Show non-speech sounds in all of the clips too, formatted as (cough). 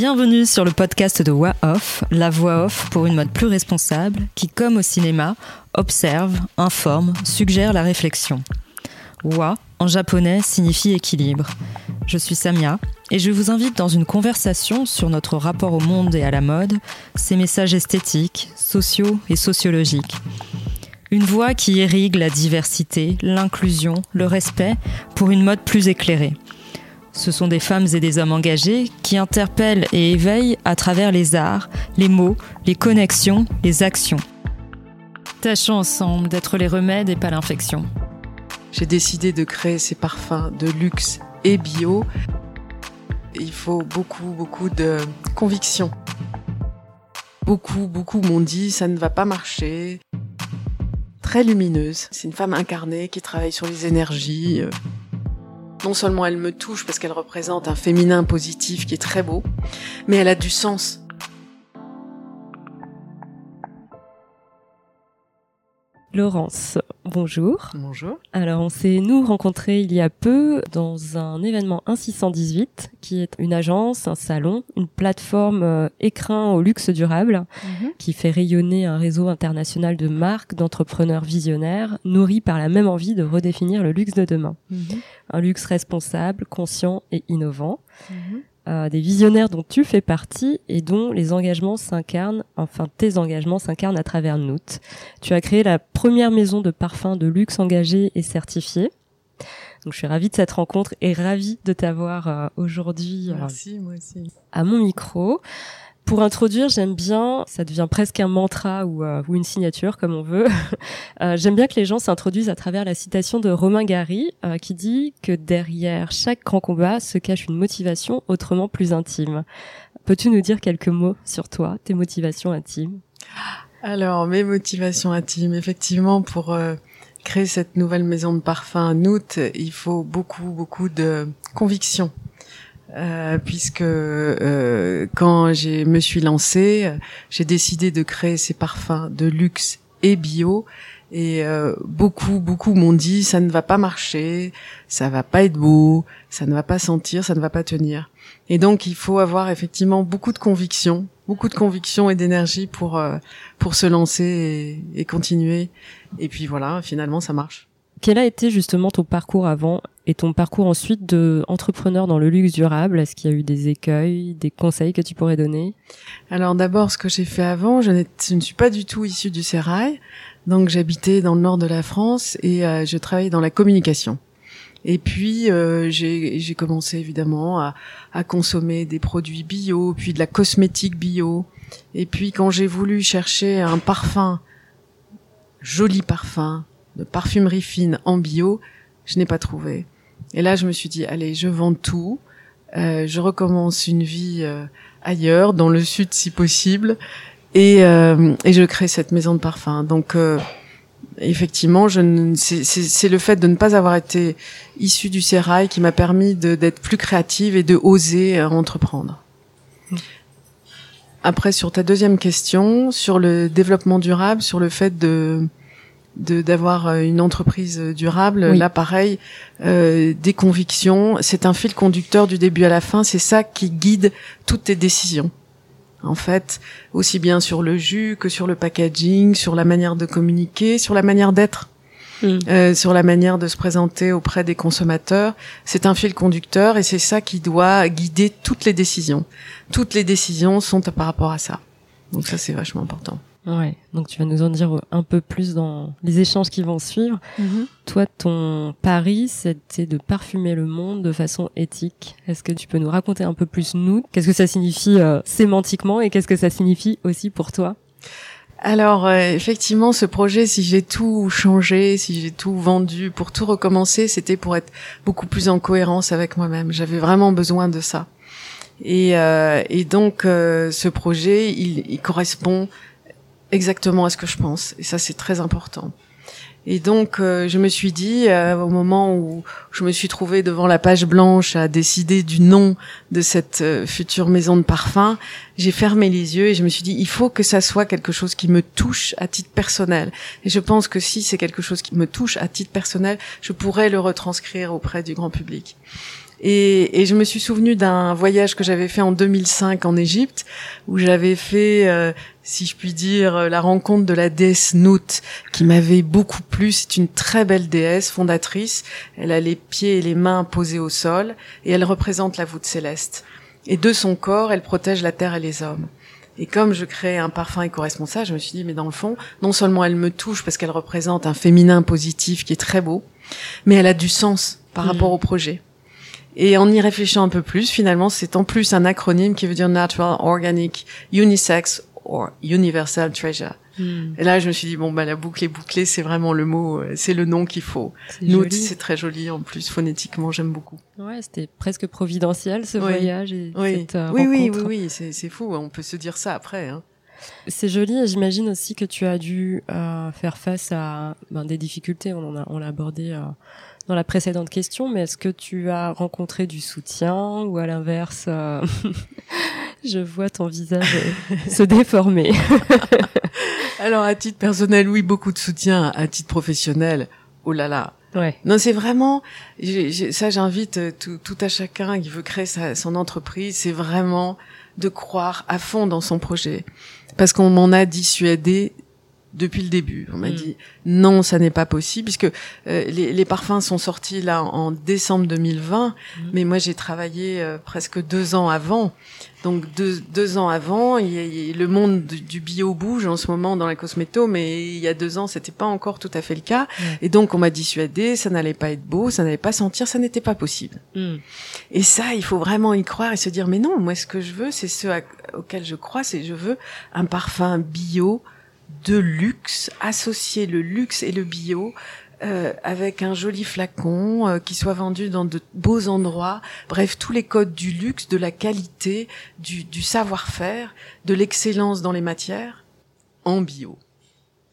Bienvenue sur le podcast de Wa Off, la voix off pour une mode plus responsable qui, comme au cinéma, observe, informe, suggère la réflexion. Wa, en japonais, signifie équilibre. Je suis Samia et je vous invite dans une conversation sur notre rapport au monde et à la mode, ses messages esthétiques, sociaux et sociologiques. Une voix qui irrigue la diversité, l'inclusion, le respect pour une mode plus éclairée. Ce sont des femmes et des hommes engagés qui interpellent et éveillent à travers les arts, les mots, les connexions, les actions. Tâchons ensemble d'être les remèdes et pas l'infection. J'ai décidé de créer ces parfums de luxe et bio. Il faut beaucoup, beaucoup de conviction. Beaucoup, beaucoup m'ont dit ça ne va pas marcher très lumineuse. C'est une femme incarnée qui travaille sur les énergies. Non seulement elle me touche parce qu'elle représente un féminin positif qui est très beau, mais elle a du sens. Laurence, bonjour. Bonjour. Alors, on s'est, nous, rencontrés il y a peu dans un événement 1618, qui est une agence, un salon, une plateforme euh, écrin au luxe durable, mhm. qui fait rayonner un réseau international de marques, d'entrepreneurs visionnaires, nourris par la même envie de redéfinir le luxe de demain. Mhm. Un luxe responsable, conscient et innovant. Mhm. Euh, des visionnaires dont tu fais partie et dont les engagements s'incarnent, enfin tes engagements s'incarnent à travers Noot. Tu as créé la première maison de parfums de luxe engagée et certifiée. Donc je suis ravie de cette rencontre et ravie de t'avoir euh, aujourd'hui euh, à mon micro. Pour introduire, j'aime bien, ça devient presque un mantra ou, euh, une signature comme on veut. (laughs) euh, j'aime bien que les gens s'introduisent à travers la citation de Romain Gary euh, qui dit que derrière chaque grand combat se cache une motivation autrement plus intime. Peux-tu nous dire quelques mots sur toi, tes motivations intimes? Alors, mes motivations intimes, effectivement, pour créer cette nouvelle maison de parfum Noot, il faut beaucoup, beaucoup de conviction. Euh, puisque euh, quand je me suis lancée, j'ai décidé de créer ces parfums de luxe et bio. Et euh, beaucoup, beaucoup m'ont dit ça ne va pas marcher, ça va pas être beau, ça ne va pas sentir, ça ne va pas tenir. Et donc il faut avoir effectivement beaucoup de conviction, beaucoup de conviction et d'énergie pour pour se lancer et, et continuer. Et puis voilà, finalement ça marche. Quel a été justement ton parcours avant et ton parcours ensuite de entrepreneur dans le luxe durable? Est-ce qu'il y a eu des écueils, des conseils que tu pourrais donner? Alors d'abord, ce que j'ai fait avant, je, ne suis pas du tout issue du sérail. Donc j'habitais dans le nord de la France et euh, je travaillais dans la communication. Et puis euh, j'ai commencé évidemment à, consommer des produits bio, puis de la cosmétique bio. Et puis quand j'ai voulu chercher un parfum, joli parfum, de parfumerie fine en bio, je n'ai pas trouvé. Et là, je me suis dit, allez, je vends tout, euh, je recommence une vie euh, ailleurs, dans le sud si possible, et, euh, et je crée cette maison de parfum. Donc, euh, effectivement, je c'est le fait de ne pas avoir été issu du sérail qui m'a permis d'être plus créative et de oser euh, entreprendre. Après, sur ta deuxième question, sur le développement durable, sur le fait de de d'avoir euh, une entreprise durable. Là, pareil, euh, des convictions. C'est un fil conducteur du début à la fin. C'est ça qui guide toutes tes décisions. En fait, aussi bien sur le jus que sur le packaging, sur la manière de communiquer, sur la manière d'être. Mm. Euh, sur la manière de se présenter auprès des consommateurs. C'est un fil conducteur et c'est ça qui doit guider toutes les décisions. Toutes les décisions sont par rapport à ça. Donc ça, c'est vachement important. Ouais, donc tu vas nous en dire un peu plus dans les échanges qui vont suivre. Mhm. Toi, ton pari, c'était de parfumer le monde de façon éthique. Est-ce que tu peux nous raconter un peu plus nous? Qu'est-ce que ça signifie euh, sémantiquement et qu'est-ce que ça signifie aussi pour toi? Alors euh, effectivement, ce projet, si j'ai tout changé, si j'ai tout vendu, pour tout recommencer, c'était pour être beaucoup plus en cohérence avec moi-même. J'avais vraiment besoin de ça. Et, euh, et donc ce projet, il, il correspond exactement à ce que je pense. Et ça, c'est très important. Et donc, euh, je me suis dit, euh, au moment où je me suis trouvée devant la page blanche à décider du nom de cette euh, future maison de parfum, j'ai fermé les yeux et je me suis dit, il faut que ça soit quelque chose qui me touche à titre personnel. Et je pense que si c'est quelque chose qui me touche à titre personnel, je pourrais le retranscrire auprès du grand public. Et, et, je me suis souvenu d'un voyage que j'avais fait en 2005 en Égypte, où j'avais fait, euh, si je puis dire, la rencontre de la déesse Nout, qui m'avait beaucoup plu. C'est une très belle déesse fondatrice. Elle a les pieds et les mains posés au sol, et elle représente la voûte céleste. Et de son corps, elle protège la terre et les hommes. Et comme je crée un parfum éco-responsable, je me suis dit, mais dans le fond, non seulement elle me touche parce qu'elle représente un féminin positif qui est très beau, mais elle a du sens par mm. rapport au projet. Et en y réfléchissant un peu plus, finalement, c'est en plus un acronyme qui veut dire Natural, Organic, Unisex or Universal Treasure. Hmm. Et là, je me suis dit bon bah la boucle est bouclée, c'est vraiment le mot, euh, c'est le nom qu'il faut. Nous, c'est très joli en plus phonétiquement, j'aime beaucoup. Ouais, c'était presque providentiel ce voyage et oui. cette euh, oui, rencontre. Oui, oui, oui, c'est fou. On peut se dire ça après. Hein. C'est joli et j'imagine aussi que tu as dû euh, faire face à ben, des difficultés. On en a, on l'a abordé euh, dans la précédente question, mais est-ce que tu as rencontré du soutien ou à l'inverse, euh, (laughs) je vois ton visage (laughs) se déformer (laughs) Alors à titre personnel, oui, beaucoup de soutien. À titre professionnel, oh là là. Ouais. Non, c'est vraiment ça. J'invite tout, tout, à chacun qui veut créer sa, son entreprise. C'est vraiment de croire à fond dans son projet, parce qu'on m'en a dissuadé depuis le début. On m'a mm. dit non, ça n'est pas possible, puisque euh, les, les, parfums sont sortis là en décembre 2020, mm. mais moi j'ai travaillé euh, presque deux ans avant. Donc deux, deux ans avant, il le monde du, bio bouge en ce moment dans la cosméto, mais il y a deux ans, c'était pas encore tout à fait le cas. Et donc on m'a dissuadé, ça n'allait pas être beau, ça n'allait pas sentir, ça n'était pas possible. Mm. Et ça, il faut vraiment y croire et se dire mais non, moi ce que je veux, c'est ce auquel je crois, c'est je veux un parfum bio de luxe, associer le luxe et le bio euh, avec un joli flacon euh, qui soit vendu dans de beaux endroits. Bref, tous les codes du luxe, de la qualité, du, du savoir-faire, de l'excellence dans les matières en bio.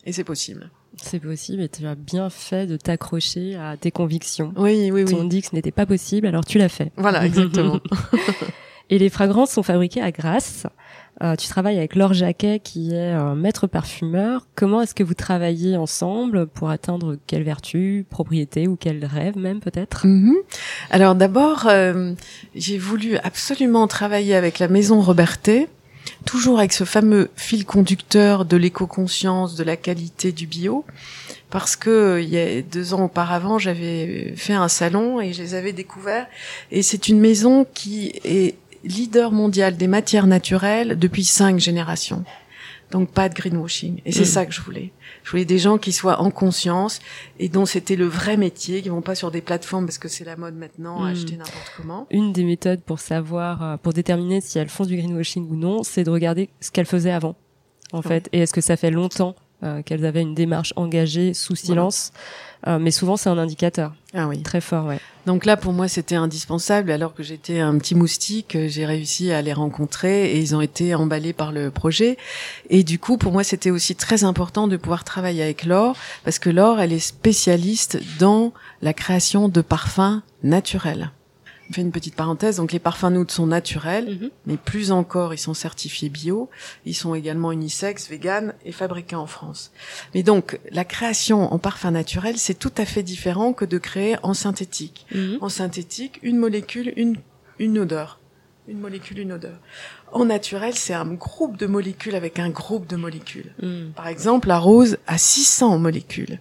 Et c'est possible. C'est possible et tu as bien fait de t'accrocher à tes convictions. Oui, oui, oui. On dit que ce n'était pas possible, alors tu l'as fait. Voilà, (laughs) exactement. (laughs) et les fragrances sont fabriquées à Grasse. Euh, tu travailles avec Laure Jacquet qui est un maître parfumeur. Comment est-ce que vous travaillez ensemble pour atteindre quelle vertu, propriété ou quel rêve même peut-être? Mhm. Alors d'abord, euh, j'ai voulu absolument travailler avec la maison Robertet, toujours avec ce fameux fil conducteur de l'éco-conscience, de la qualité du bio parce que il y a deux ans auparavant, j'avais fait un salon et je les avais découverts. Et c'est une maison qui est leader mondial des matières naturelles depuis cinq générations. Donc pas de greenwashing. Et c'est mm. ça que je voulais. Je voulais des gens qui soient en conscience et dont c'était le vrai métier, qui vont pas sur des plateformes parce que c'est la mode maintenant, mm. acheter n'importe comment. Une des méthodes pour savoir, euh, pour déterminer si elles font du greenwashing ou non, c'est de regarder ce qu'elles faisaient avant, en fait. Et est-ce que ça fait longtemps euh, qu'elles avaient une démarche engagée sous silence euh, mais souvent c'est un indicateur. Ah oui. Très fort, ouais. Donc là, pour moi, c'était indispensable. Alors que j'étais un petit moustique, j'ai réussi à les rencontrer et ils ont été emballés par le projet. Et du coup, pour moi, c'était aussi très important de pouvoir travailler avec Laure parce que Laure, elle est spécialiste dans la création de parfums naturels. Je fais une petite parenthèse. Donc les parfums nude sont naturels, mhm. mais plus encore, ils sont certifiés bio. Ils sont également unisex, vegan et fabriqués en France. Mais donc la création en parfum naturel, c'est tout à fait différent que de créer en synthétique. Mhm. En synthétique, une molécule, une une odeur. Une molécule, une odeur. En naturel, c'est un groupe de molécules avec un groupe de molécules. Mhm. Par exemple, la rose a 600 molécules.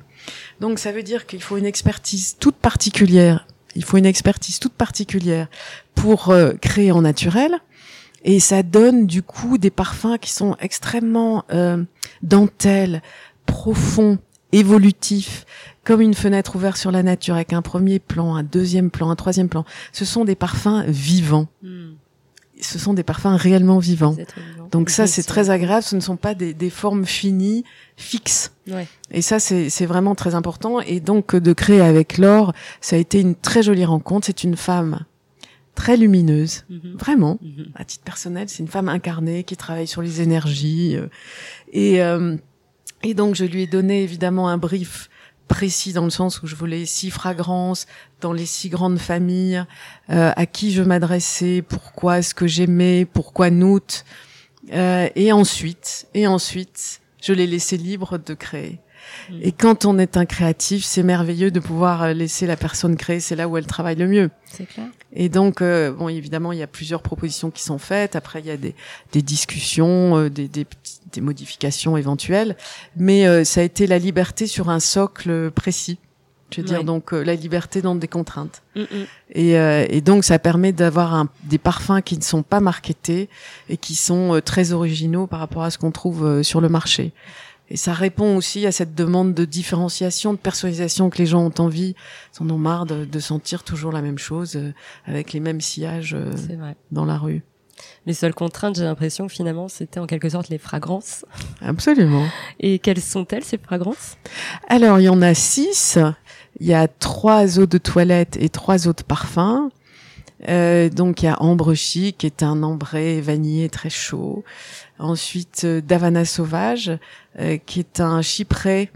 Donc ça veut dire qu'il faut une expertise toute particulière il faut une expertise toute particulière pour euh, créer en naturel. Et ça donne du coup des parfums qui sont extrêmement euh, dentelles, profonds, évolutifs, comme une fenêtre ouverte sur la nature avec un premier plan, un deuxième plan, un troisième plan. Ce sont des parfums vivants. Hmm ce sont des parfums réellement vivants. Donc ça, c'est très agréable. Ce ne sont pas des, formes finies, fixes. Et ça, c'est vraiment très important. Et donc, de créer avec Laure, ça a été une très jolie rencontre. C'est une femme très lumineuse, mhm. vraiment. Mhm. À titre personnel, c'est une femme incarnée qui travaille sur les énergies. Euh, et, euh, et donc, je lui ai donné évidemment un brief précis dans le sens où je voulais six fragrances dans les six grandes familles, euh, à qui je m'adressais, pourquoi est-ce que j'aimais, pourquoi Nout, euh, et ensuite, et ensuite, je l'ai laissé libre de créer. Et quand on est un créatif, c'est merveilleux de pouvoir euh, laisser la personne créer. C'est là où elle travaille le mieux. C'est clair. Et donc, euh, bon, évidemment, il y a plusieurs propositions qui sont faites. Après, il y a des, des discussions, euh, des, des, des, modifications éventuelles. Mais ça a été la liberté sur un socle précis. Je veux dire, donc la liberté dans des contraintes. Mm, mm. Et, et, donc, ça permet d'avoir des parfums qui ne sont pas marketés et qui sont très originaux par rapport à ce qu'on trouve sur le marché. Et ça répond aussi à cette demande de différenciation, de personnalisation que les gens ont envie, ils en ont marre de, de sentir toujours la même chose euh, avec les mêmes sillages euh, dans la rue. Les seules contraintes, j'ai l'impression, finalement, c'était en quelque sorte les fragrances. Absolument. Et quelles sont-elles, ces fragrances? Alors, il y en a six. Il y a trois eaux de toilette et trois eaux de parfum. Euh, donc il y a Ambre Chic, qui est un ambré vanillé très chaud. Ensuite, euh, Davana Sauvage, euh, qui est un chypré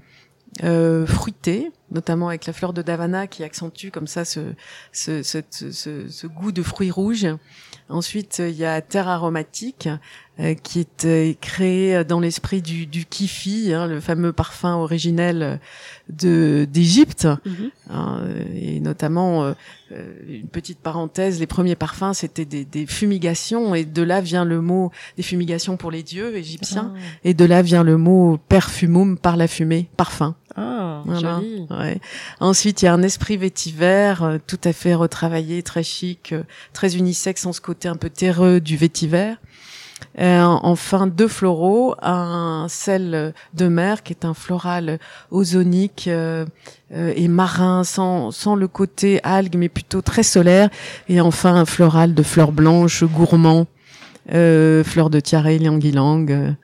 fruité, notamment avec la fleur de Davana qui accentue comme ça ce, ce, ce, ce goût de fruits rouges. Ensuite, il y a Terre aromatique, euh, qui est euh, créé dans l'esprit du, du kifi, hein, le fameux parfum originel de d'Égypte, mhm. hein, et notamment euh, une petite parenthèse, les premiers parfums c'était des, des, fumigations, et de là vient le mot des fumigations pour les dieux égyptiens, ah. et de là vient le mot perfumum par la fumée, parfum. Ah, joli. Ouais. Ensuite, il y a un esprit vétiver, tout à fait retravaillé, très chic, très unisexe, en ce côté un peu terreux du vétiver. Euh, enfin, deux floraux, un sel de mer qui est un floral ozonique euh, euh, et marin, sans, sans le côté algue, mais plutôt très solaire. Et enfin, un floral de fleurs blanches, gourmand, fleurs de tiare, liang-ilang.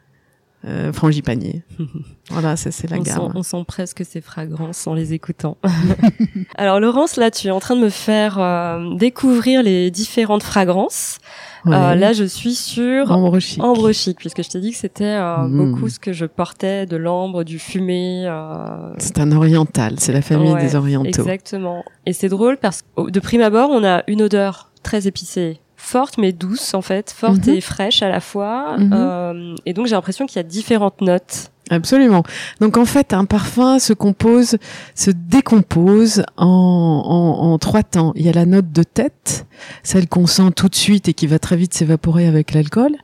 Euh, frangipanier. (laughs) voilà, ça c'est la gamme. on sent presque ces fragrances en les écoutant. (laughs) Alors Laurence, là tu es en train de me faire découvrir les différentes fragrances. Euh, là, je suis sur ambre chic, ambre chic puisque je t'ai dit que c'était euh, hmm. beaucoup ce que je portais, de l'ambre, du fumé. Euh... C'est un oriental, c'est la famille des orientaux. Exactement. Et c'est drôle parce que de prime abord, on a une odeur très épicée forte mais douce en fait, forte mhm. et fraîche à la fois. Mhm. Euh, et donc j'ai l'impression qu'il y a différentes notes. Absolument. Donc en fait, un parfum se compose, se décompose en, en, trois temps. Il y a la note de tête, celle qu'on sent tout de suite et qui va très vite s'évaporer avec l'alcool.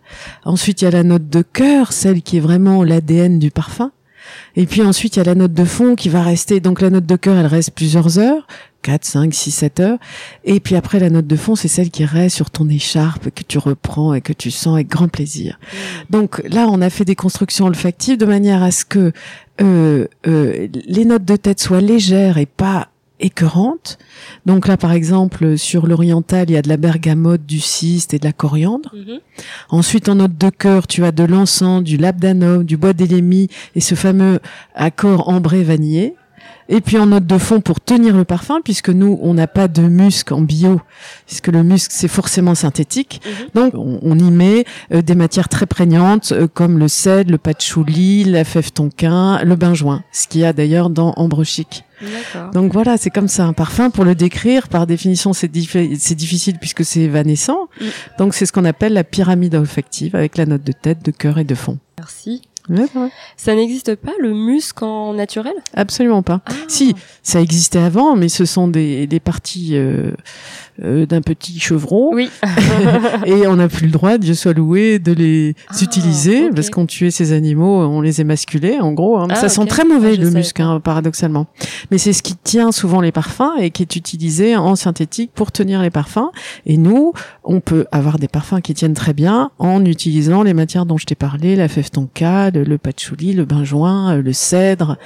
Ensuite, il y a la note de cœur, celle qui est vraiment l'ADN du parfum. Et puis ensuite, il y a la note de fond qui va rester. Donc la note de cœur, elle reste plusieurs heures. 4, 5, 6, 7 heures. Et puis après, la note de fond, c'est celle qui reste sur ton écharpe, que tu reprends et que tu sens avec grand plaisir. Donc là, on a fait des constructions olfactives de manière à ce que euh, euh, les notes de tête soient légères et pas écœurantes. Donc là, par exemple, sur l'oriental, il y a de la bergamote, du ciste et de la coriandre. Mmh. Ensuite, en note de cœur, tu as de l'encens, du labdanum, du bois d'élémie et ce fameux accord ambré vanillé. Et puis en note de fond pour tenir le parfum, puisque nous, on n'a pas de musc en bio, puisque le musc, c'est forcément synthétique. Mhm. Donc on, y met euh, des matières très prégnantes, euh, comme le cèdre, le patchouli, la fève tonquin, le benjoin, ce qu'il y a d'ailleurs dans Ambre Chic. Donc voilà, c'est comme ça un parfum. Pour le décrire, par définition, c'est difficile puisque c'est évanescent. Mm. Donc c'est ce qu'on appelle la pyramide olfactive avec la note de tête, de cœur et de fond. Merci. Ça n'existe pas le musc en naturel? Absolument pas. Ah. Si, ça existait avant, mais ce sont des, des parties euh, euh, d'un petit chevron. Oui. (laughs) (laughs) et on n'a plus le droit, Dieu soit loué, de les ah, utiliser parce qu'on tuait ces animaux, on les émasculait, en gros. Hein. ça ah, sent très mauvais le musc, hein, paradoxalement. Mais c'est ce qui tient souvent les parfums et qui est utilisé en synthétique pour tenir les parfums. Et nous, on peut avoir des parfums qui tiennent très bien en utilisant les matières dont je t'ai parlé, la fève tonka, le, patchouli, le benjoin, euh, le cèdre,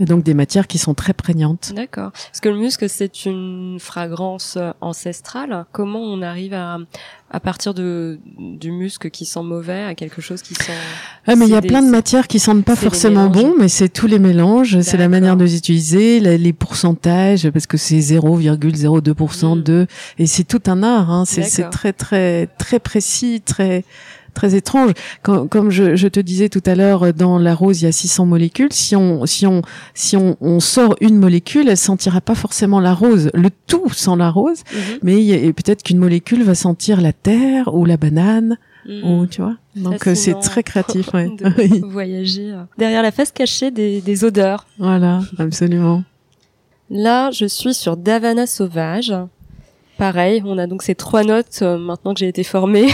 donc des matières qui sont très prégnantes. D'accord. Parce que le musc, c'est une fragrance ancestrale. Comment on arrive à, à partir de du musc qui sent mauvais à quelque chose qui sent ah mais il y a plein de matières qui sentent pas forcément bon mais c'est tous les mélanges c'est la manière de les utiliser les, pourcentages parce que c'est 0,02% mm. de et c'est tout un art hein. c'est très très très précis très très étrange. Comme, comme je, je, te disais tout à l'heure, dans la rose, il y a 600 molécules. Si on, si on, si on, on sort une molécule, elle sentira pas forcément la rose. Le tout sent la rose, Mhm. mais peut-être qu'une molécule va sentir la terre ou la banane, Mhm. ou tu vois. Donc euh, c'est Fascinant très créatif, (laughs) ouais. de (laughs) voyager euh, derrière la face cachée des, des odeurs. voilà, absolument. Là, je suis sur Davana sauvage. Pareil, on a donc ces trois notes. euh, maintenant que j'ai été formée,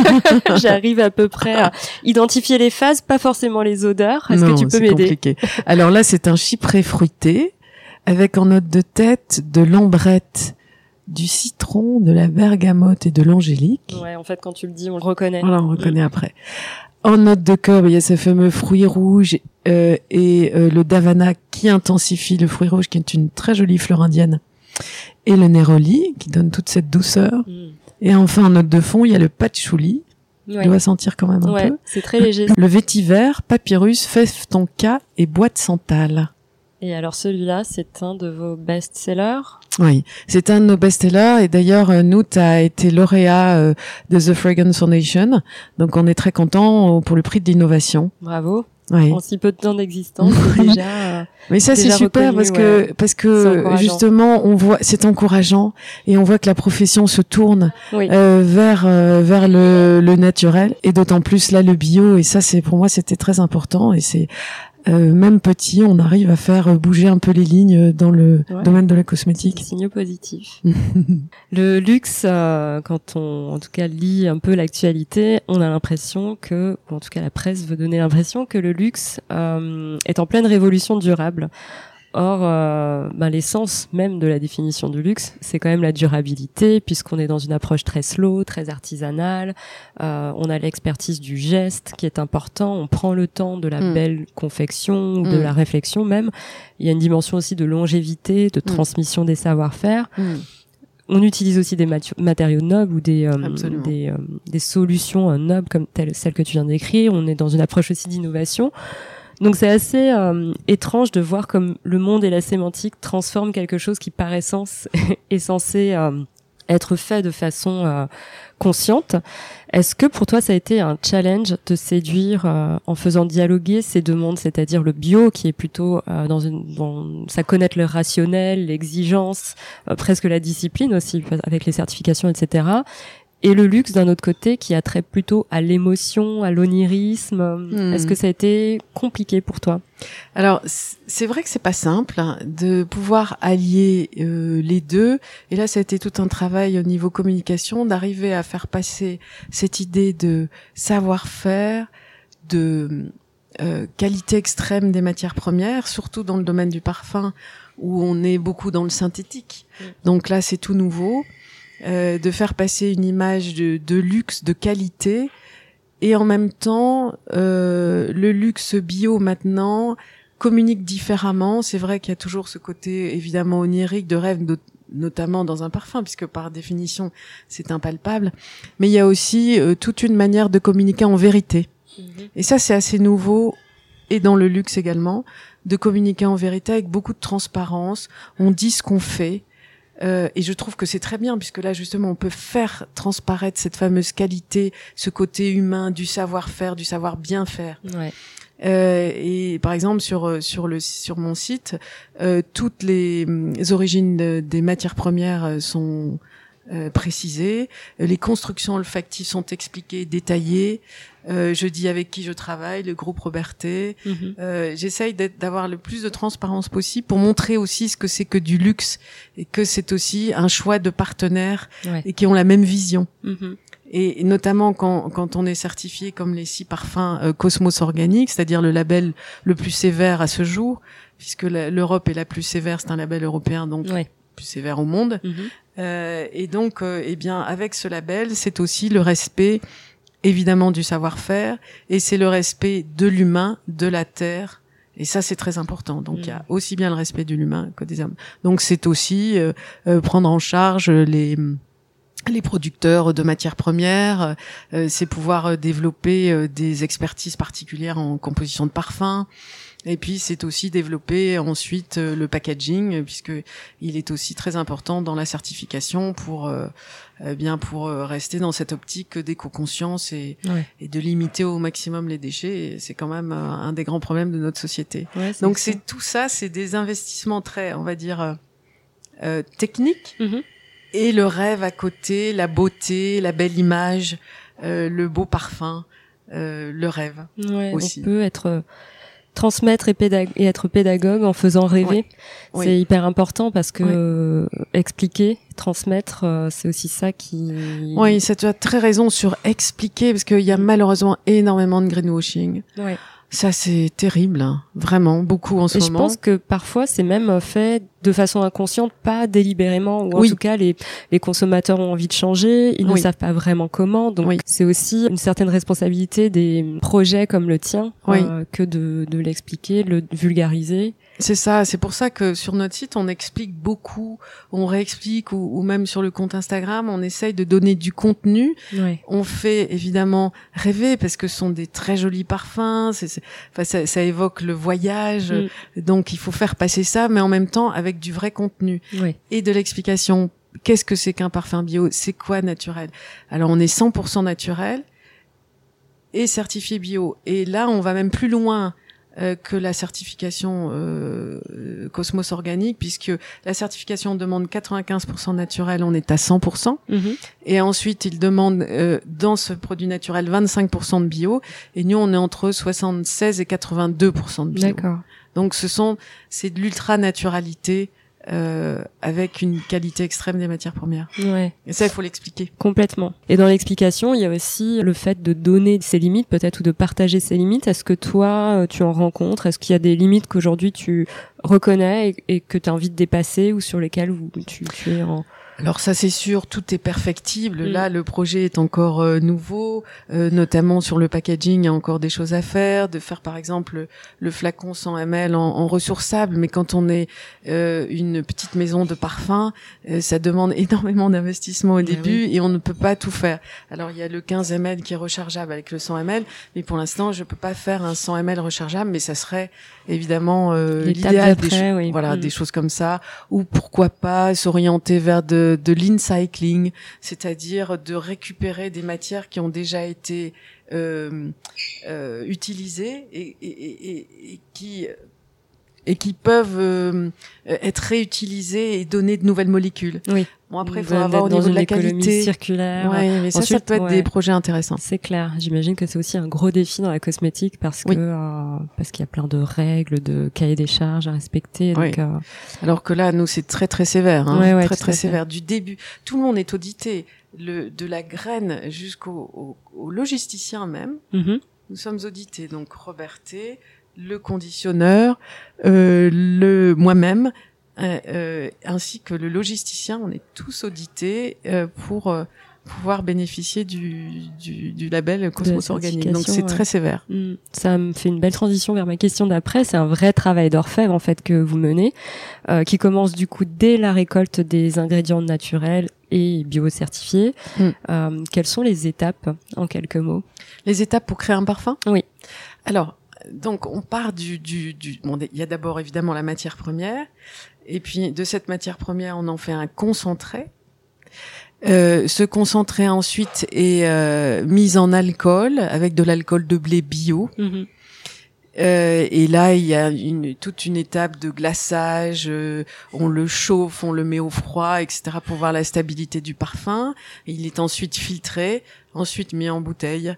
(laughs) j'arrive à peu près à identifier les phases, pas forcément les odeurs. Est-ce que tu peux m'aider. Alors là, c'est un chypré fruité avec en note de tête de l'ambrette, du citron, de la bergamote et de l'angélique. Ouais, en fait, quand tu le dis, on le reconnaît. Voilà, on reconnaît après. En note de corps, il y a ce fameux fruit rouge euh, et euh, le davana qui intensifie le fruit rouge, qui est une très jolie fleur indienne, et le néroli qui donne toute cette douceur. Mm. Et enfin, en note de fond, il y a le patchouli. Tu Ouais, dois sentir quand même un Ouais, peu. c'est très léger. Le vétiver, papyrus, fève tonka et bois de santal. Et alors celui-là, c'est un de vos best-sellers? Oui, c'est un de nos best-sellers et d'ailleurs euh, Noot a été lauréat euh, de The Fragrance Foundation, donc on est très content pour le prix de l'innovation. Bravo. Oui. En si peu de temps d'existence, (laughs) déjà. euh, Mais ça c'est super parce que parce que justement on voit c'est encourageant et on voit que la profession se tourne Oui. euh, vers euh, vers le, le naturel et d'autant plus là le bio et ça c'est pour moi c'était très important et c'est euh, même petit on arrive à faire bouger un peu les lignes dans le Ouais. domaine de la cosmétique. signaux positifs. (laughs) Le luxe, euh, quand on, en tout cas, lit un peu l'actualité, on a l'impression que, ou en tout cas, la presse veut donner l'impression que le luxe euh, est en pleine révolution durable. Or, euh, ben, l'essence même de la définition du luxe, c'est quand même la durabilité, puisqu'on est dans une approche très slow, très artisanale. Euh, on a l'expertise du geste qui est important. On prend le temps de la Mm. belle confection ou de Mm. la réflexion même. Il y a une dimension aussi de longévité, de Mm. transmission des savoir-faire. On utilise aussi des matériaux nobles ou des, euh, des, euh, des solutions euh, nobles comme telles, celles que tu viens d'écrire. On est dans une approche aussi d'innovation. Donc c'est assez euh, étrange de voir comme le monde et la sémantique transforment quelque chose qui par essence (laughs) est censé euh, être fait de façon euh, consciente. Est-ce que pour toi ça a été un challenge de séduire euh, en faisant dialoguer ces deux mondes, c'est-à-dire le bio qui est plutôt euh, dans une, dans, ça connaître le rationnel, l'exigence, euh, presque la discipline aussi avec les certifications, etc. Et le luxe d'un autre côté qui a trait plutôt à l'émotion, à l'onirisme. Hmm. Est-ce que ça a été compliqué pour toi? Alors c'est vrai que c'est pas simple hein, de pouvoir allier euh, les deux. Et là, ça a été tout un travail au niveau communication d'arriver à faire passer cette idée de savoir-faire, de euh, qualité extrême des matières premières, surtout dans le domaine du parfum où on est beaucoup dans le synthétique. Mm. Donc là, c'est tout nouveau. Euh, de faire passer une image de, de luxe, de qualité, et en même temps, euh, le luxe bio maintenant communique différemment. C'est vrai qu'il y a toujours ce côté évidemment onirique de rêve, not- notamment dans un parfum, puisque par définition c'est impalpable. Mais il y a aussi euh, toute une manière de communiquer en vérité. Et ça, c'est assez nouveau, et dans le luxe également, de communiquer en vérité avec beaucoup de transparence. On dit ce qu'on fait. Euh, et je trouve que c'est très bien, puisque là, justement, on peut faire transparaître cette fameuse qualité, ce côté humain, du savoir-faire, du savoir bien faire. Ouais. Euh, et par exemple, sur, euh, sur, le, sur mon site, euh, toutes les, hum, origines de- des matières premières sont euh, précisées, les constructions olfactives sont expliquées, détaillées. Euh, je dis avec qui je travaille, le groupe Robertet. Mhm. Euh, J'essaye d'avoir le plus de transparence possible pour montrer aussi ce que c'est que du luxe et que c'est aussi un choix de partenaires Ouais. et qui ont la même vision. Mhm. Et, et notamment quand, quand on est certifié comme les six parfums euh, Cosmos organiques, c'est-à-dire le label le plus sévère à ce jour, puisque l'Europe est la plus sévère, c'est un label européen, donc Ouais. plus sévère au monde. Mhm. Euh, et donc, euh, eh bien, avec ce label, c'est aussi le respect, évidemment, du savoir-faire, et c'est le respect de l'humain, de la terre. Et ça, c'est très important. Donc, il y a aussi bien le respect de l'humain que des hommes. Donc, c'est aussi euh, euh, prendre en charge les les producteurs de matières premières, euh, c'est pouvoir euh, développer euh, des expertises particulières en composition de parfums, Et puis c'est aussi développer ensuite euh, le packaging puisque il est aussi très important dans la certification pour euh, euh, bien pour rester dans cette optique d'éco-conscience et, et de limiter au maximum les déchets. C'est quand même un des grands problèmes de notre société. Donc c'est tout ça, c'est des investissements très, on va dire, euh, techniques. Mm-hmm. Et le rêve à côté, la beauté, la belle image, le beau parfum, le rêve aussi. On peut être transmettre et, et, être pédagogue en faisant rêver. C'est hyper important parce que euh, expliquer, transmettre, euh, c'est aussi ça qui. Oui, tu as très raison sur expliquer parce qu'il y a malheureusement énormément de greenwashing. Ça, c'est terrible, hein. vraiment, beaucoup en ce et moment. Je pense que parfois, c'est même fait de façon inconsciente, pas délibérément, ou en tout cas, les, les consommateurs ont envie de changer, ils ne savent pas vraiment comment. Donc, c'est aussi une certaine responsabilité des projets comme le tien euh, que de, de l'expliquer, le vulgariser. C'est ça, c'est pour ça que sur notre site, on explique beaucoup, on réexplique, ou, ou même sur le compte Instagram, on essaye de donner du contenu. On fait évidemment rêver parce que ce sont des très jolis parfums, c'est, enfin, ça, ça, évoque le voyage, mm. donc il faut faire passer ça, mais en même temps avec du vrai contenu et de l'explication. Qu'est-ce que c'est qu'un parfum bio? C'est quoi naturel? Alors on est 100% naturel et certifié bio. Et là, on va même plus loin que la certification euh, Cosmos organique, puisque la certification demande 95% naturel, on est à 100%. Mhm. Et ensuite, il demande euh, dans ce produit naturel 25% de bio, et nous, on est entre 76 et 82% de bio. D'accord. Donc, ce sont c'est de l'ultra naturalité euh, avec une qualité extrême des matières premières. Ouais. Et ça, il faut l'expliquer. Complètement. Et dans l'explication, il y a aussi le fait de donner ses limites, peut-être, ou de partager ses limites. Est-ce que toi, euh, tu en rencontres? Est-ce qu'il y a des limites qu'aujourd'hui tu reconnais et, que tu as envie de dépasser ou sur lesquelles tu, tu es en alors ça c'est sûr, tout est perfectible. Mm. Là, le projet est encore euh, nouveau, euh, notamment sur le packaging, il y a encore des choses à faire. De faire par exemple le flacon 100 ml en, en ressourçable, mais quand on est euh, une petite maison de parfum, ça demande (laughs) énormément d'investissement au début et on ne peut pas tout faire. Alors il y a le 15 ml qui est rechargeable avec le 100 ml, mais pour l'instant je peux pas faire un 100 ml rechargeable, mais ça serait évidemment l'idéal. Des, voilà, mm. des choses comme ça. Ou pourquoi pas s'orienter vers de de, l'incycling, c'est-à-dire de récupérer des matières qui ont déjà été euh, euh, utilisées et, et, qui et qui peuvent euh, être réutilisées et donner de nouvelles molécules. Oui. Bon après, il faut avoir au niveau de la qualité circulaire. Ouais, mais ça, ça peut être des projets intéressants. C'est clair. J'imagine que c'est aussi un gros défi dans la cosmétique parce que euh, parce qu'il y a plein de règles, de cahiers des charges à respecter. Donc, euh... Alors que là, nous, c'est très très sévère, hein, très très sévère du début. Tout le monde est audité, le de la graine jusqu'au au, logisticien même. Mm-hmm. Nous sommes audités. Donc Roberté, le conditionneur, euh, le moi-même, euh, euh, ainsi que le logisticien, on est tous audités euh, pour euh, pouvoir bénéficier du, du, du label Cosmos Organique. Donc c'est très sévère. Mm. Ça me fait une belle transition vers ma question d'après. C'est un vrai travail d'orfèvre en fait que vous menez, euh, qui commence du coup dès la récolte des ingrédients naturels et biocertifiés. Mm. Euh, quelles sont les étapes en quelques mots? Les étapes pour créer un parfum? Oui. Alors, donc on part du, du, du bon, il y a d'abord évidemment la matière première, et puis de cette matière première, on en fait un concentré. Euh, ce concentré ensuite est euh, mis en alcool avec de l'alcool de blé bio. Mhm. Euh, et là, il y a une, toute une étape de glaçage. Euh, on le chauffe, on le met au froid, etc. pour voir la stabilité du parfum. Il est ensuite filtré, ensuite mis en bouteille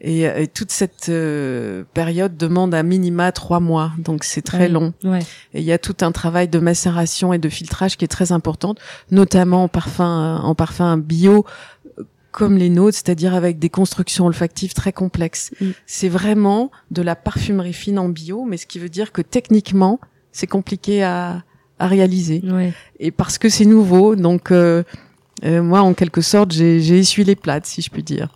et, euh, et toute cette euh, période demande un minima trois mois, donc c'est très long. Ouais. Et il y a tout un travail de macération et de filtrage qui est très important, notamment en parfum, euh, en parfum bio comme les nôtres, c'est-à-dire avec des constructions olfactives très complexes. Mm. C'est vraiment de la parfumerie fine en bio, mais ce qui veut dire que techniquement, c'est compliqué à, à réaliser. Ouais. Et parce que c'est nouveau, donc euh, moi, en quelque sorte, j'ai essuyé les plates, si je puis dire.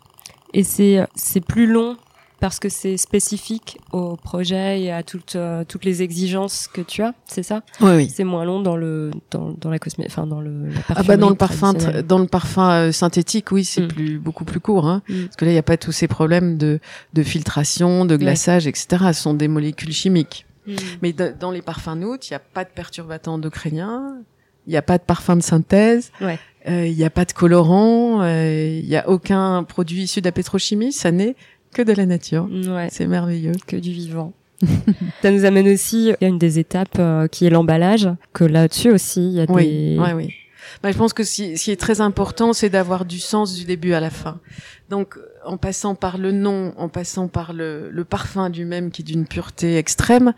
Et c'est c'est plus long parce que c'est spécifique au projet et à toutes euh, toutes les exigences que tu as, c'est ça? Oui, oui. C'est moins long dans le dans, dans la cosmétique, enfin dans le ah bah dans le parfum dans le parfum euh, synthétique, oui, c'est mm. plus beaucoup plus court, hein, mm. parce que là il n'y a pas tous ces problèmes de de filtration, de glaçage, etc. Ce sont des molécules chimiques. Mm. Mais dans les parfums Noot, il n'y a pas de perturbatants endocriniens, il n'y a pas de parfum de synthèse, ouais. Euh, il n'y a pas de colorant, euh, il n'y a aucun produit issu de la pétrochimie, ça n'est que de la nature. Ouais. C'est merveilleux. Que du vivant. (laughs) ça nous amène aussi à une des étapes euh, qui est l'emballage, que là-dessus aussi, il y a oui, des... Oui, oui. Bah, je pense que ce qui est très important, c'est d'avoir du sens du début à la fin. Donc, en passant par le nom, en passant par le, le parfum lui-même qui est d'une pureté extrême,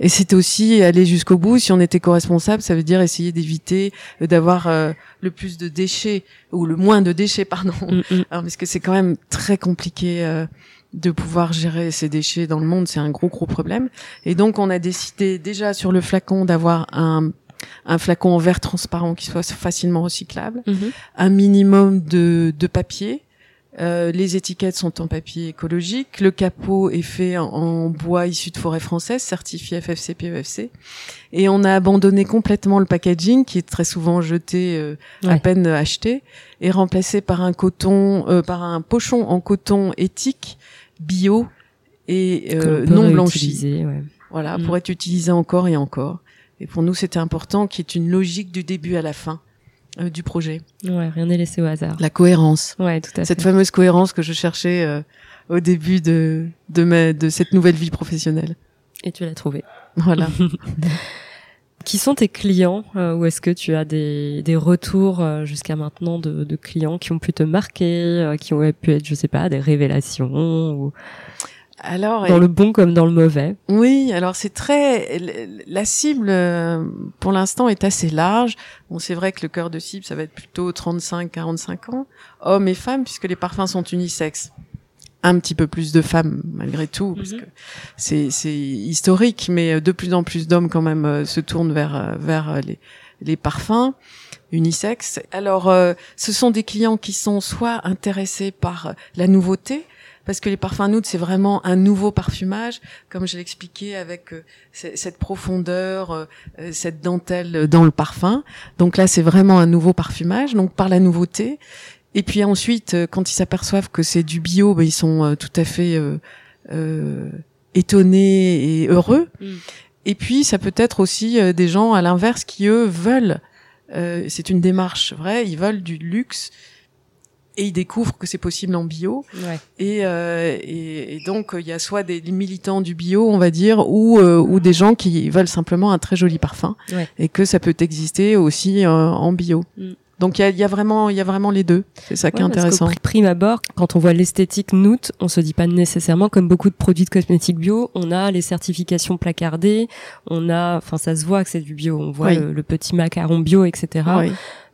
et c'était aussi aller jusqu'au bout. Si on était co-responsable, ça veut dire essayer d'éviter d'avoir euh, le plus de déchets ou le moins de déchets, pardon, mm -hmm. parce que c'est quand même très compliqué. Euh, de pouvoir gérer ces déchets dans le monde, c'est un gros gros problème. Et donc on a décidé déjà sur le flacon d'avoir un un flacon en verre transparent qui soit facilement recyclable, -hmm. un minimum de, de papier. Euh, les étiquettes sont en papier écologique. Le capot est fait en, en bois issu de forêt française, certifié FFC PEFC. Et on a abandonné complètement le packaging, qui est très souvent jeté euh, Ouais. à peine acheté, et remplacé par un coton, euh, par un pochon en coton éthique, bio et euh, non blanchi. ouais. Voilà, Mm. pour être utilisé encore et encore. Et pour nous, c'était important qu'il y ait une logique du début à la fin euh, du projet. Ouais, rien n'est laissé au hasard. La cohérence. Ouais, tout à Cette fait. fameuse cohérence que je cherchais euh, au début de, de, ma, de cette nouvelle vie professionnelle. Et tu l'as trouvé. Voilà. (laughs) Qui sont tes clients euh, Ou est-ce que tu as des, des retours euh, jusqu'à maintenant de, de clients qui ont pu te marquer, euh, qui ont pu être, je sais pas, des révélations, ou Alors, dans le bon comme dans le mauvais Oui, alors c'est très la cible euh, pour l'instant est assez large. Bon, c'est vrai que le cœur de cible ça va être plutôt 35-45 ans, hommes et femmes puisque les parfums sont unisexes. Un petit peu plus de femmes malgré tout parce Mhm. que c'est c'est historique mais euh, de plus en plus d'hommes quand même euh, se tournent vers vers les les parfums unisexes. Alors euh, ce sont des clients qui sont soit intéressés par la nouveauté parce que les parfums Noot, c'est vraiment un nouveau parfumage, comme je l'expliquais, avec euh, cette profondeur, euh, euh, cette dentelle dans le parfum. Donc là, c'est vraiment un nouveau parfumage, donc par la nouveauté. Et puis ensuite, quand ils s'aperçoivent que c'est du bio, ben, ils sont tout à fait euh, euh, étonnés et heureux. Mm. Et puis, ça peut être aussi des gens, à l'inverse, qui, eux, veulent, euh, c'est une démarche vraie, ils veulent du luxe, et ils découvrent que c'est possible en bio. Ouais. Et, euh, et, et donc il y a soit des militants du bio, on va dire, ou euh, ou des gens qui veulent simplement un très joli parfum Ouais. et que ça peut exister aussi euh, en bio. Mm. Donc il y a, y a vraiment il y a vraiment les deux. C'est ça qui est parce intéressant. pri- prime abord, quand on voit l'esthétique Noot, on se dit pas nécessairement comme beaucoup de produits de cosmétiques bio, on a les certifications placardées, on a, enfin ça se voit que c'est du bio, on voit Oui. le, le petit macaron bio, etc. Oui.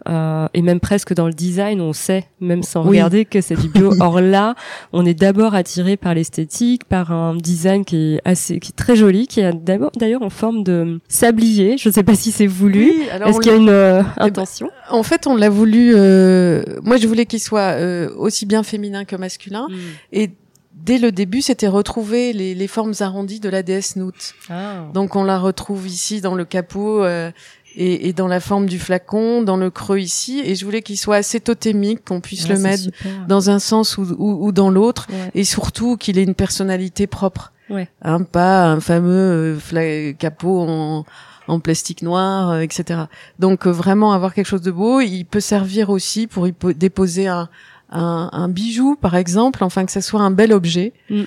Euh, et même presque dans le design, on sait, même sans Oui. regarder, que c'est du bio. Or là, on est d'abord attiré par l'esthétique, par un design qui est assez, qui est très joli, qui est d'abord d'ailleurs en forme de sablier. Je sais pas si c'est voulu. Oui, Est-ce qu'il y a une euh, ben, intention? En fait, on l'a voulu. euh, Moi, je voulais qu'il soit euh, aussi bien féminin que masculin. Et dès le début, c'était retrouver les, les formes arrondies de la déesse Noot. Ah. Donc on la retrouve ici dans le capot euh, et, et dans la forme du flacon, dans le creux ici. Et je voulais qu'il soit assez totémique, qu'on puisse Ouais, le mettre super. dans un sens ou, ou, ou dans l'autre. Ouais. Et surtout qu'il ait une personnalité propre. Ouais. Hein, pas un fameux euh, capot en, en plastique noir, euh, etc. Donc euh, vraiment avoir quelque chose de beau. Il peut servir aussi pour y po- déposer un, un, un bijou, par exemple, enfin que ça soit un bel objet, Mm.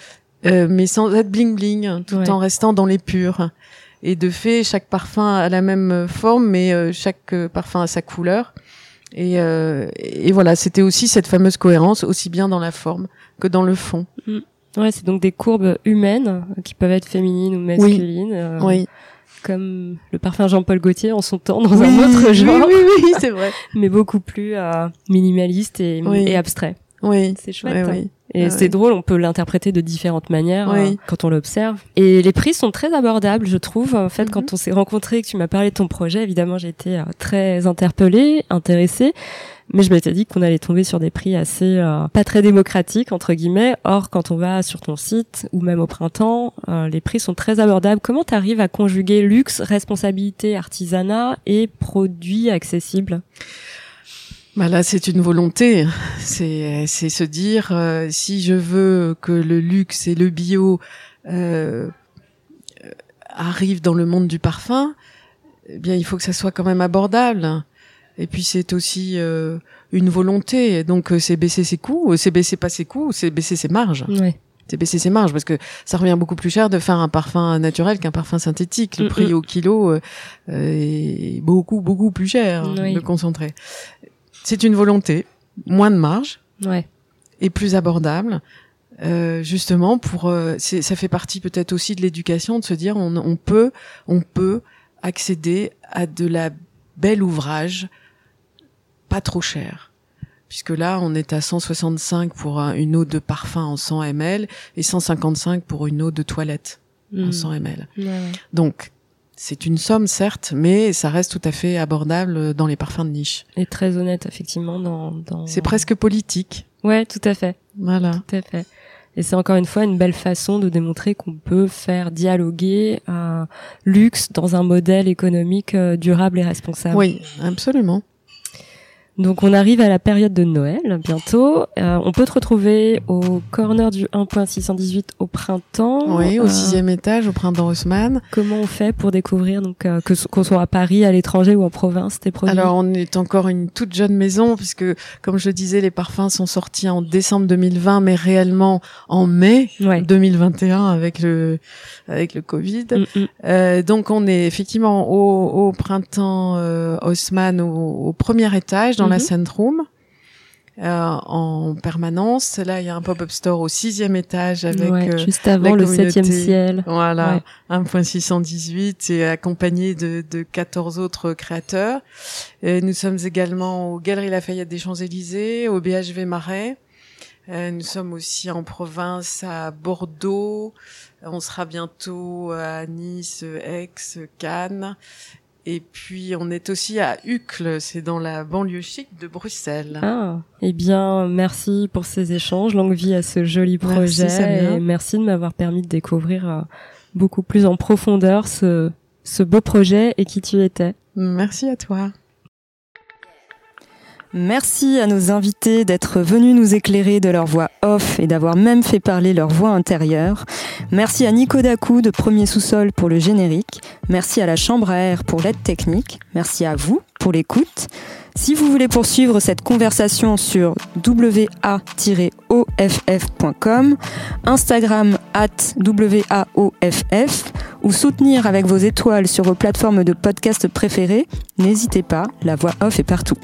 euh, mais sans être bling bling, tout Ouais. en restant dans les purs. Et de fait, chaque parfum a la même forme, mais euh, chaque euh, parfum a sa couleur. Et, euh, et voilà, c'était aussi cette fameuse cohérence, aussi bien dans la forme que dans le fond. Ouais, c'est donc des courbes humaines euh, qui peuvent être féminines ou masculines. euh, oui. Comme le parfum Jean-Paul Gaultier en son temps dans Oui, un autre oui, genre, Oui, oui, c'est vrai. (laughs) mais beaucoup plus euh, minimaliste et, Oui. et abstrait. Oui. C'est chouette. Oui, hein. Et Ah c'est drôle, on peut l'interpréter de différentes manières Oui. euh, quand on l'observe. Et les prix sont très abordables, je trouve. En fait, Mhm. quand on s'est rencontrés et que tu m'as parlé de ton projet, évidemment, j'ai été euh, très interpellée, intéressée. Mais je m'étais dit qu'on allait tomber sur des prix assez euh, pas très démocratiques entre guillemets. Or, quand on va sur ton site ou même au printemps, euh, les prix sont très abordables. Comment tu arrives à conjuguer luxe, responsabilité, artisanat et produits accessibles? Bah là, c'est une volonté. C'est c'est se dire euh, si je veux que le luxe et le bio euh, arrive dans le monde du parfum, eh bien, il faut que ça soit quand même abordable. Et puis c'est aussi euh, une volonté. Donc euh, c'est baisser ses coûts, c'est baisser pas ses coûts, c'est baisser ses marges. Ouais. C'est baisser ses marges parce que ça revient beaucoup plus cher de faire un parfum naturel qu'un parfum synthétique. Le Mm, prix mm. au kilo euh, est beaucoup beaucoup plus cher Oui. de concentré. C'est une volonté, moins de marge Ouais. et plus abordable. Euh, justement pour euh, ça fait partie peut-être aussi de l'éducation de se dire on, on peut on peut accéder à de la belle ouvrage pas trop cher puisque là on est à 165 pour un- une eau de parfum en 100 ml et 155 pour une eau de toilette en Mm. 100 ml Ouais, ouais. donc c'est une somme certes mais ça reste tout à fait abordable dans les parfums de niche Et très honnête, effectivement, dans. dans... c'est presque politique Ouais, tout à fait. voilà Tout à fait. Et c'est encore une fois une belle façon de démontrer qu'on peut faire dialoguer un luxe dans un modèle économique euh, durable et responsable. oui absolument Donc on arrive à la période de Noël bientôt. Euh, on peut te retrouver au corner du 1.618 au printemps. Oui, au Euh, sixième étage, au printemps Haussmann. Comment on fait pour découvrir donc euh, que qu'on soit à Paris, à l'étranger ou en province tes produits? Alors, on est encore une toute jeune maison, puisque, comme je le disais, les parfums sont sortis en décembre 2020, mais réellement en mai ouais. 2021 avec le avec le Covid. Mm, mm. Euh, donc, on est effectivement au, au printemps euh, Haussmann, au, au premier étage, dans. Scent Room. euh, en permanence. Là, il y a un pop-up store au sixième étage avec Ouais, euh, juste avant la le septième ciel. Voilà, Ouais. 1.618 et accompagné de, de 14 autres créateurs. Et nous sommes également aux Galeries Lafayette des Champs-Élysées, au BHV Marais. Euh, nous sommes aussi en province à Bordeaux. On sera bientôt à Nice, Aix, Cannes. Et puis on est aussi à Uccle, c'est dans la banlieue chic de Bruxelles. Ah, eh bien, merci pour ces échanges. Longue vie à ce joli Merci, projet. Samia. et merci de m'avoir permis de découvrir euh, beaucoup plus en profondeur ce, ce beau projet et qui tu étais. Merci à toi. Merci à nos invités d'être venus nous éclairer de leur voix off et d'avoir même fait parler leur voix intérieure. Merci à Nico Dacou de Premier Sous-Sol pour le générique. Merci à la Chambre à Air pour l'aide technique. Merci à vous pour l'écoute. Si vous voulez poursuivre cette conversation sur wa-off.com, Instagram at waoff ou soutenir avec vos étoiles sur vos plateformes de podcast préférées, n'hésitez pas, la voix off est partout.